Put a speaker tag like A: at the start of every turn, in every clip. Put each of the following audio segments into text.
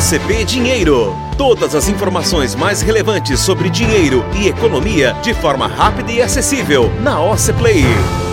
A: OCP Dinheiro. Todas as informações mais relevantes sobre dinheiro e economia de forma rápida e acessível na OC Play.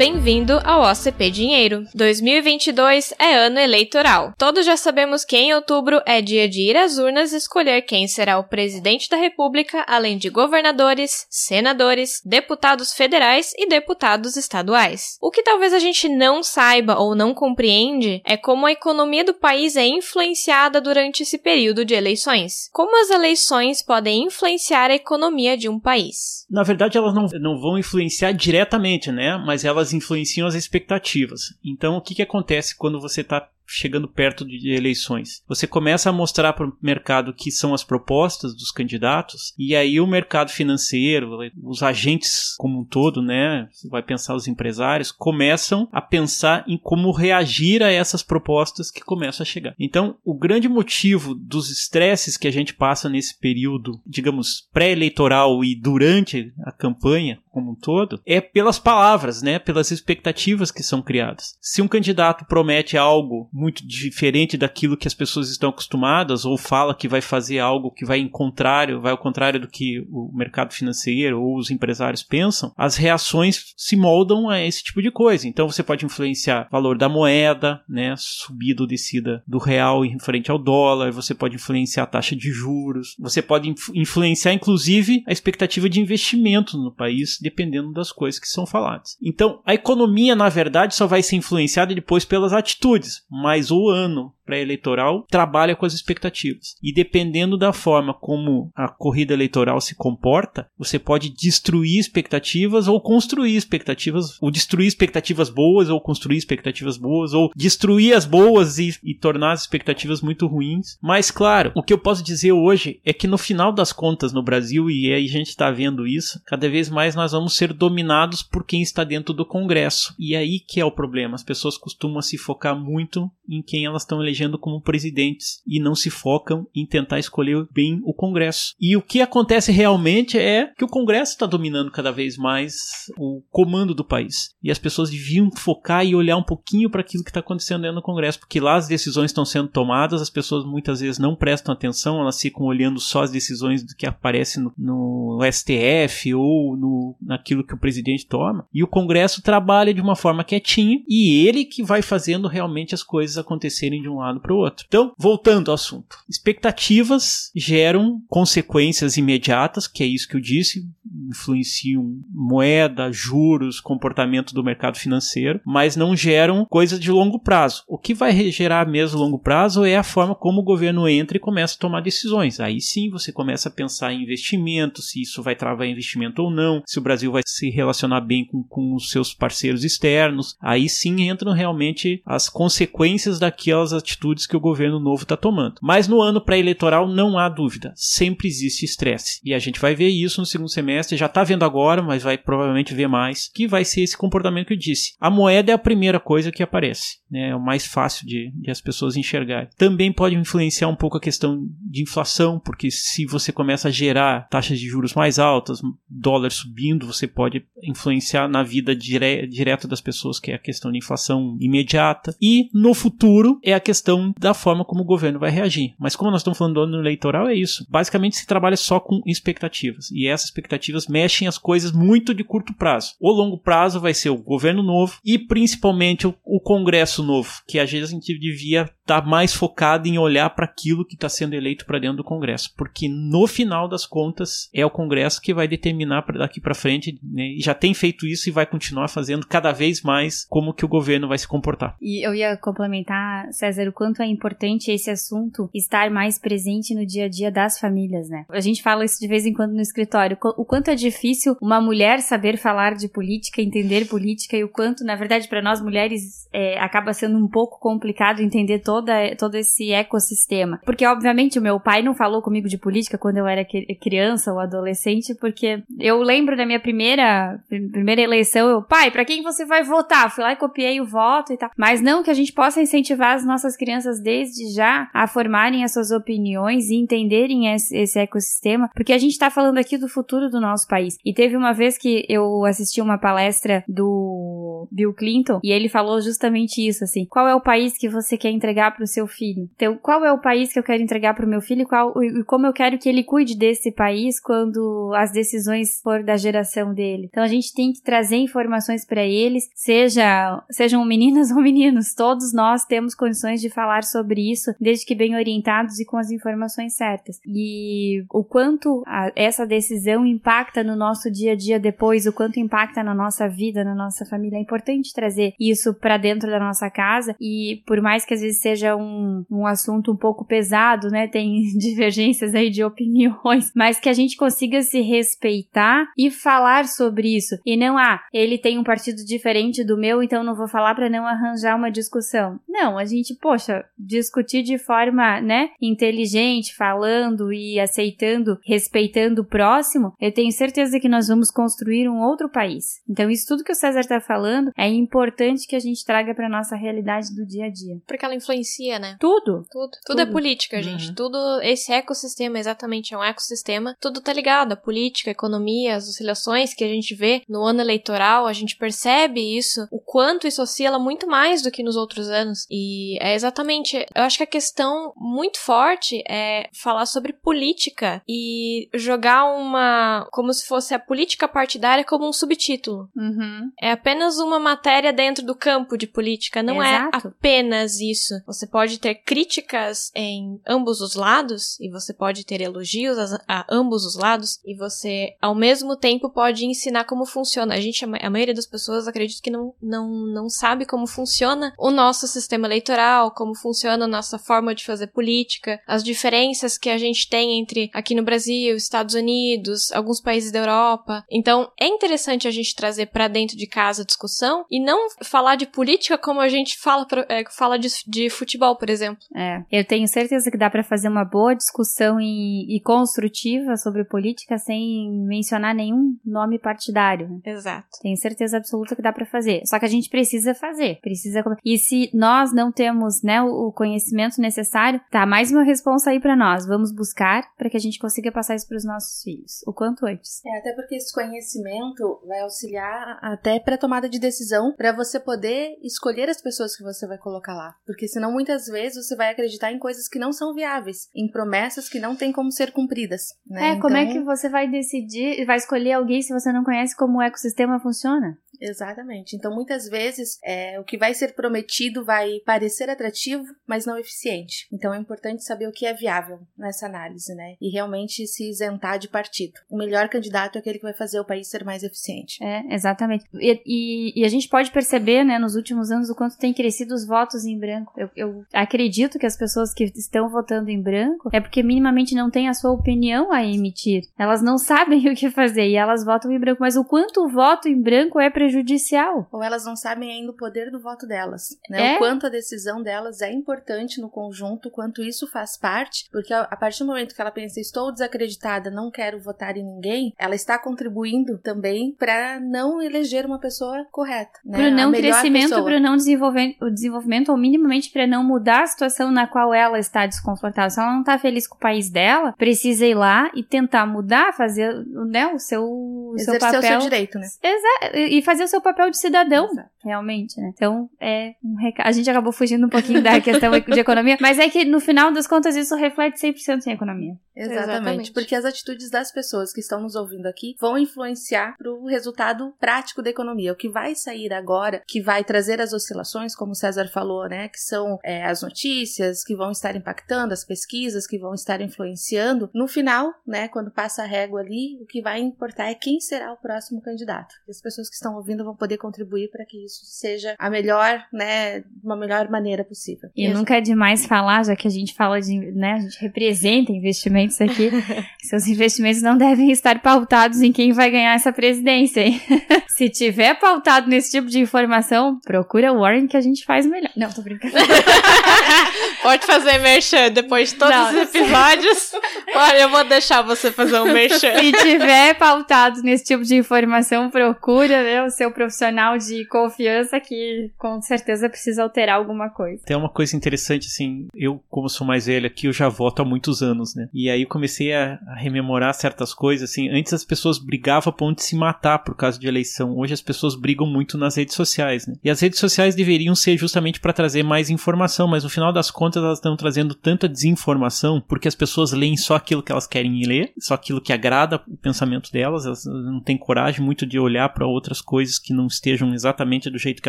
B: Bem-vindo ao OCP Dinheiro. 2022 é ano eleitoral. Todos já sabemos que em outubro é dia de ir às urnas escolher quem será o presidente da República, além de governadores, senadores, deputados federais e deputados estaduais. O que talvez a gente não saiba ou não compreende é como a economia do país é influenciada durante esse período de eleições. Como as eleições podem influenciar a economia de um país?
C: Na verdade, elas não, não vão influenciar diretamente, né? Mas elas influenciam as expectativas. Então, o que, que acontece quando você está chegando perto de eleições. Você começa a mostrar para o mercado que são as propostas dos candidatos, e aí o mercado financeiro, os agentes como um todo, né? Você vai pensar os empresários, começam a pensar em como reagir a essas propostas que começam a chegar. Então, o grande motivo dos estresses que a gente passa nesse período, digamos, pré-eleitoral e durante a campanha como um todo, é pelas palavras, né? Pelas expectativas que são criadas. Se um candidato promete algo muito diferente daquilo que as pessoas estão acostumadas ou fala que vai fazer algo que vai em contrário, vai ao contrário do que o mercado financeiro ou os empresários pensam, as reações se moldam a esse tipo de coisa. Então você pode influenciar o valor da moeda, né, subida ou descida do real em frente ao dólar, você pode influenciar a taxa de juros, você pode influenciar inclusive a expectativa de investimento no país, dependendo das coisas que são faladas. Então, a economia, na verdade, só vai ser influenciada depois pelas atitudes, mas o ano pré-eleitoral trabalha com as expectativas. E dependendo da forma como a corrida eleitoral se comporta, você pode destruir expectativas ou construir expectativas, ou destruir expectativas boas ou construir expectativas boas, ou destruir as boas e, e tornar as expectativas muito ruins. Mas, claro, o que eu posso dizer hoje é que no final das contas no Brasil, e aí a gente está vendo isso, cada vez mais nós vamos ser dominados por quem está dentro do Congresso. E aí que é o problema. As pessoas costumam se focar muito em quem elas estão elegendo como presidentes e não se focam em tentar escolher bem o Congresso. E o que acontece realmente é que o Congresso está dominando cada vez mais o comando do país. E as pessoas deviam focar e olhar um pouquinho para aquilo que está acontecendo dentro do Congresso, porque lá as decisões estão sendo tomadas, as pessoas muitas vezes não prestam atenção, elas ficam olhando só as decisões do que aparece no, no STF ou no, naquilo que o presidente toma. E o Congresso trabalha de uma forma quietinha e ele que vai fazendo realmente as coisas acontecerem de um lado para o outro. Então, voltando ao assunto. Expectativas geram consequências imediatas, que é isso que eu disse, influenciam moeda, juros, comportamento do mercado financeiro, mas não geram coisas de longo prazo. O que vai gerar mesmo longo prazo é a forma como o governo entra e começa a tomar decisões. Aí sim você começa a pensar em investimento, se isso vai travar investimento ou não, se o Brasil vai se relacionar bem com, com os seus parceiros externos. Aí sim entram realmente as consequências daquelas atitudes que o governo novo está tomando. Mas no ano pré-eleitoral não há dúvida, sempre existe estresse. E a gente vai ver isso no segundo semestre, já está vendo agora, mas vai provavelmente ver mais, que vai ser esse comportamento que eu disse. A moeda é a primeira coisa que aparece, né? é o mais fácil de, de as pessoas enxergarem. Também pode influenciar um pouco a questão de inflação, porque se você começa a gerar taxas de juros mais altas, dólar subindo, você pode influenciar na vida dire direta das pessoas, que é a questão de inflação imediata. E no futuro é a questão da forma como o governo vai reagir. Mas como nós estamos falando do ano eleitoral, é isso. Basicamente se trabalha só com expectativas. E essas expectativas mexem as coisas muito de curto prazo. O longo prazo vai ser o governo novo e principalmente o, Congresso novo, que a gente devia estar tá mais focado em olhar para aquilo que está sendo eleito para dentro do Congresso, porque no final das contas é o Congresso que vai determinar daqui para frente, né, e já tem feito isso e vai continuar fazendo cada vez mais como que o governo vai se comportar.
D: E eu ia complementar comentar César, o quanto é importante esse assunto estar mais presente no dia a dia das famílias, né? A gente fala isso de vez em quando no escritório, o quanto é difícil uma mulher saber falar de política, entender política e o quanto, na verdade, para nós mulheres é, acaba sendo um pouco complicado entender toda, todo esse ecossistema. Porque, obviamente, o meu pai não falou comigo de política quando eu era criança ou adolescente, porque eu lembro da minha primeira, primeira eleição, eu, pai, para quem você vai votar? Fui lá e copiei o voto e tal. Mas não que a gente possa incentivar as nossas crianças desde já a formarem as suas opiniões e entenderem esse, esse ecossistema, porque a gente tá falando aqui do futuro do nosso país. E teve uma vez que eu assisti uma palestra do Bill Clinton e ele falou justamente isso, assim, qual é o país que você quer entregar para o seu filho? Então, qual é o país que eu quero entregar para o meu filho e, qual, e como eu quero que ele cuide desse país quando as decisões for da geração dele? Então, a gente tem que trazer informações para eles, seja sejam meninas ou meninos, todos nós temos condições de falar sobre isso, desde que bem orientados e com as informações certas. E o quanto a, essa decisão impacta no nosso dia a dia depois, o quanto impacta na nossa vida, na nossa família, é importante trazer isso para dentro da nossa casa e por mais que às vezes seja um, um assunto um pouco pesado, né, tem divergências aí de opiniões, mas que a gente consiga se respeitar e falar sobre isso e não, ah, ele tem um partido diferente do meu, então não vou falar para não arranjar uma discussão. Não, a gente, poxa, discutir de forma, né, inteligente, falando e aceitando, respeitando o próximo, eu tenho certeza que nós vamos construir um outro país. Então, isso tudo que o César tá falando é importante que a gente traga para nossa realidade do dia a dia.
B: Porque ela influencia, né?
D: Tudo.
B: Tudo. Tudo, é política, uhum. gente. Tudo, esse ecossistema exatamente é um ecossistema. Tudo tá ligado. A política, a economia, as oscilações que a gente vê no ano eleitoral, a gente percebe isso, o quanto isso oscila muito mais do que nos outros anos. E é exatamente, eu acho que a questão muito forte é falar sobre política e jogar uma, como se fosse a política partidária como um subtítulo.
D: Uhum.
B: É apenas uma matéria dentro do campo de política, não é Exato. é apenas isso. Você pode ter críticas em ambos os lados e você pode ter elogios a, a ambos os lados e você, ao mesmo tempo, pode ensinar como funciona. A gente, a maioria das pessoas, acredito que não, não, não sabe como funciona o nosso sistema eleitoral, como funciona a nossa forma de fazer política, as diferenças que a gente tem entre aqui no Brasil, Estados Unidos, alguns países da Europa. Então, é interessante a gente trazer para dentro de casa a discussão e não falar de política como a gente fala, é, fala de, de futebol, por exemplo.
D: É, eu tenho certeza que dá para fazer uma boa discussão e, e, construtiva sobre política sem mencionar nenhum nome partidário. Né?
B: Exato.
D: Tenho certeza absoluta que dá para fazer. Só que a gente precisa fazer, precisa. E se nós não temos, né, o conhecimento necessário, tá mais uma resposta aí para nós. Vamos buscar para que a gente consiga passar isso para os nossos filhos, o quanto antes.
E: É, até porque esse conhecimento vai auxiliar até para tomada de decisão, para você poder escolher as pessoas que você vai colocar lá. Porque senão muitas vezes você vai acreditar em coisas que não são viáveis, em promessas que não têm como ser cumpridas. Né?
D: É, então... como é então que você vai decidir, vai escolher alguém se você não conhece como o ecossistema funciona?
E: Exatamente. Então, muitas vezes, é, o que vai ser prometido vai parecer atrativo, mas não eficiente. Então, é importante saber o que é viável nessa análise, né? E realmente se isentar de partido. O melhor candidato é aquele que vai fazer o país ser mais eficiente.
D: É, exatamente. E, e, e a gente pode perceber, né, nos últimos anos, o quanto tem crescido os votos em branco. Eu, eu acredito que as pessoas que estão votando em branco é porque minimamente não têm a sua opinião a emitir. Elas não sabem o que fazer e elas votam em branco. Mas o quanto o voto em branco é prejudicial prejudicial.
E: Ou elas não sabem ainda o poder do voto delas, né? É? O quanto a decisão delas é importante no conjunto, o quanto isso faz parte, porque a partir do momento que ela pensa, estou desacreditada, não quero votar em ninguém, ela está contribuindo também para não eleger uma pessoa correta. Né?
D: Para o não crescimento, para o não desenvolvimento, o desenvolvimento, ou minimamente para não mudar a situação na qual ela está desconfortável. Se ela não está feliz com o país dela, precisa ir lá e tentar mudar, fazer né, o seu, o seu papel.
E: o seu direito, né?
D: Exato. E fazer fazer o seu papel de cidadão, Exato. realmente, né? Então, é um recado. A gente acabou fugindo um pouquinho da questão de economia, mas é que no final das contas isso reflete 100% em economia.
E: Exatamente, Exatamente, porque as atitudes das pessoas que estão nos ouvindo aqui vão influenciar para o resultado prático da economia. O que vai sair agora, que vai trazer as oscilações, como o César falou, né? Que são é, as notícias que vão estar impactando, as pesquisas que vão estar influenciando. No final, né? Quando passa a régua ali, o que vai importar é quem será o próximo candidato. E as pessoas que estão ouvindo ouvindo vão poder contribuir para que isso seja a melhor, né, uma melhor maneira possível.
D: E nunca é demais falar, já que a gente fala de, né, a gente representa investimentos aqui, seus investimentos não devem estar pautados em quem vai ganhar essa presidência, hein? Se tiver pautado nesse tipo de informação, procura o Warren que a gente faz melhor. Não, tô brincando.
B: Pode fazer merchan depois de todos
D: Não,
B: os episódios. Olha, eu vou deixar você fazer um merchan.
D: Se tiver pautado nesse tipo de informação, procura né, o seu profissional de confiança que com certeza precisa alterar alguma coisa.
C: Tem uma coisa interessante, assim, eu, como sou mais velho aqui, eu já voto há muitos anos, né? E aí comecei a, a rememorar certas coisas, assim, antes as pessoas brigavam a ponto de se matar por causa de eleição. Hoje as pessoas brigam muito nas redes sociais, né? E as redes sociais deveriam ser justamente para trazer mais informação, mas no final das contas elas estão trazendo tanta desinformação porque as pessoas leem só aquilo que elas querem ler, só aquilo que agrada o pensamento delas, elas não têm coragem muito de olhar para outras coisas que não estejam exatamente do jeito que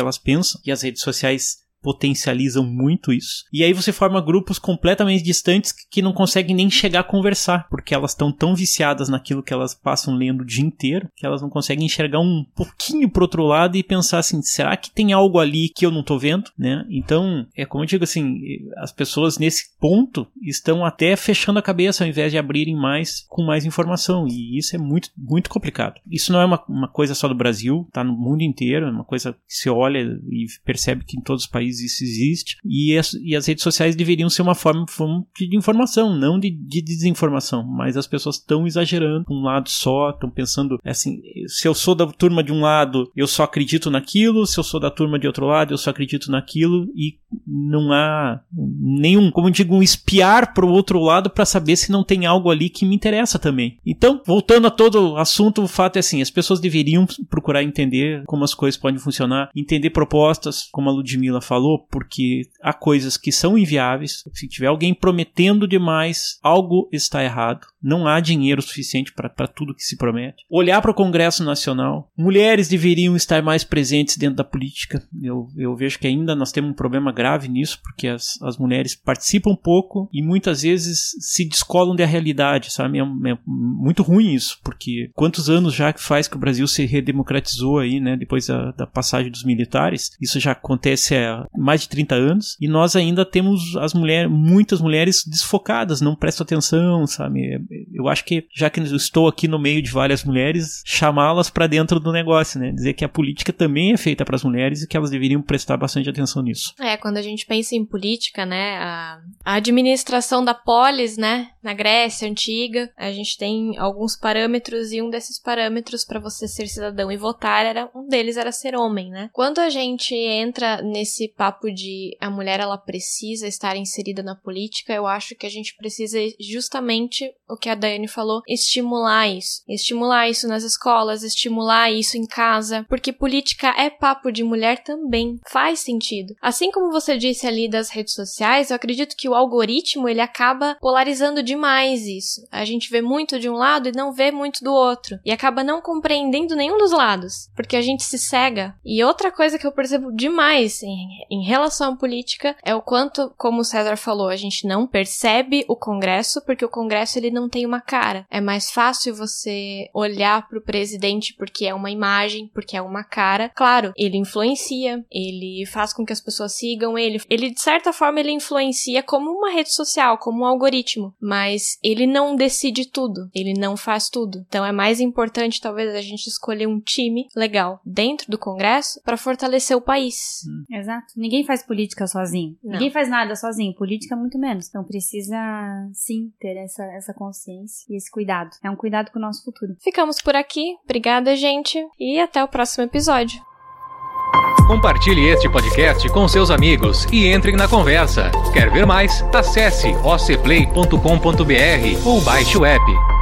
C: elas pensam. E as redes sociais potencializam muito isso. E aí você forma grupos completamente distantes que não conseguem nem chegar a conversar, porque elas estão tão viciadas naquilo que elas passam lendo o dia inteiro, que elas não conseguem enxergar um pouquinho pro outro lado e pensar assim, será que tem algo ali que eu não tô vendo, né? Então, é como eu digo assim, as pessoas nesse ponto estão até fechando a cabeça ao invés de abrirem mais com mais informação, e isso é muito, muito complicado. Isso não é uma, uma coisa só do Brasil, tá no mundo inteiro, é uma coisa que se olha e percebe que em todos os países isso existe, e as, e as redes sociais deveriam ser uma forma, forma de informação, não de, de desinformação, mas as pessoas estão exagerando. Um lado só, estão pensando assim, se eu sou da turma de um lado, eu só acredito naquilo, se eu sou da turma de outro lado, eu só acredito naquilo, e não há nenhum, como eu digo, um espiar para o outro lado para saber se não tem algo ali que me interessa também. Então, voltando a todo o assunto, o fato é assim, as pessoas deveriam procurar entender como as coisas podem funcionar, entender propostas, como a Ludmilla falou, porque há coisas que são inviáveis. Se tiver alguém prometendo demais, algo está errado. Não há dinheiro suficiente para tudo que se promete. Olhar para o Congresso Nacional. Mulheres deveriam estar mais presentes dentro da política. Eu, eu vejo que ainda nós temos um problema grave nisso, porque as, as mulheres participam pouco e muitas vezes se descolam da realidade, sabe? É, é muito ruim isso, porque quantos anos já que faz que o Brasil se redemocratizou aí, né? Depois da, da passagem dos militares. Isso já acontece há mais de 30 anos e nós ainda temos as mulheres, muitas mulheres desfocadas, não prestam atenção, sabe? Eu acho que já que estou aqui no meio de várias mulheres, chamá-las para dentro do negócio, né? Dizer que a política também é feita para as mulheres e que elas deveriam prestar bastante atenção nisso.
B: É, quando a gente pensa em política, né, a, a administração da polis, né, na Grécia antiga, a gente tem alguns parâmetros e um desses parâmetros para você ser cidadão e votar era um deles era ser homem, né? Quando a gente entra nesse papo de a mulher ela precisa estar inserida na política, eu acho que a gente precisa justamente o que a Daiane falou, estimular isso. Estimular isso nas escolas, estimular isso em casa, porque política é papo de mulher também. Faz sentido. Assim como você disse ali das redes sociais, eu acredito que o algoritmo ele acaba polarizando demais isso. A gente vê muito de um lado e não vê muito do outro. E acaba não compreendendo nenhum dos lados, porque a gente se cega. E outra coisa que eu percebo demais em, em relação à política é o quanto, como o César falou, a gente não percebe o Congresso, porque o Congresso ele não tem uma cara. É mais fácil você olhar para o presidente porque é uma imagem, porque é uma cara. Claro, ele influencia, ele faz com que as pessoas sigam ele. Ele, de certa forma, ele influencia como uma rede social, como um algoritmo. Mas ele não decide tudo. Ele não faz tudo. Então é mais importante, talvez, a gente escolher um time legal dentro do Congresso para fortalecer o país.
D: Hum. Exato. Ninguém faz política sozinho.
B: Não.
D: Ninguém faz nada sozinho. Política muito menos. Então precisa, sim, ter essa, essa consciência e esse cuidado. É um cuidado com o nosso futuro.
B: Ficamos por aqui. Obrigada, gente. E até o próximo episódio.
F: Compartilhe este podcast com seus amigos e entrem na conversa. Quer ver mais? Acesse ocplay.com.br ou baixe o app.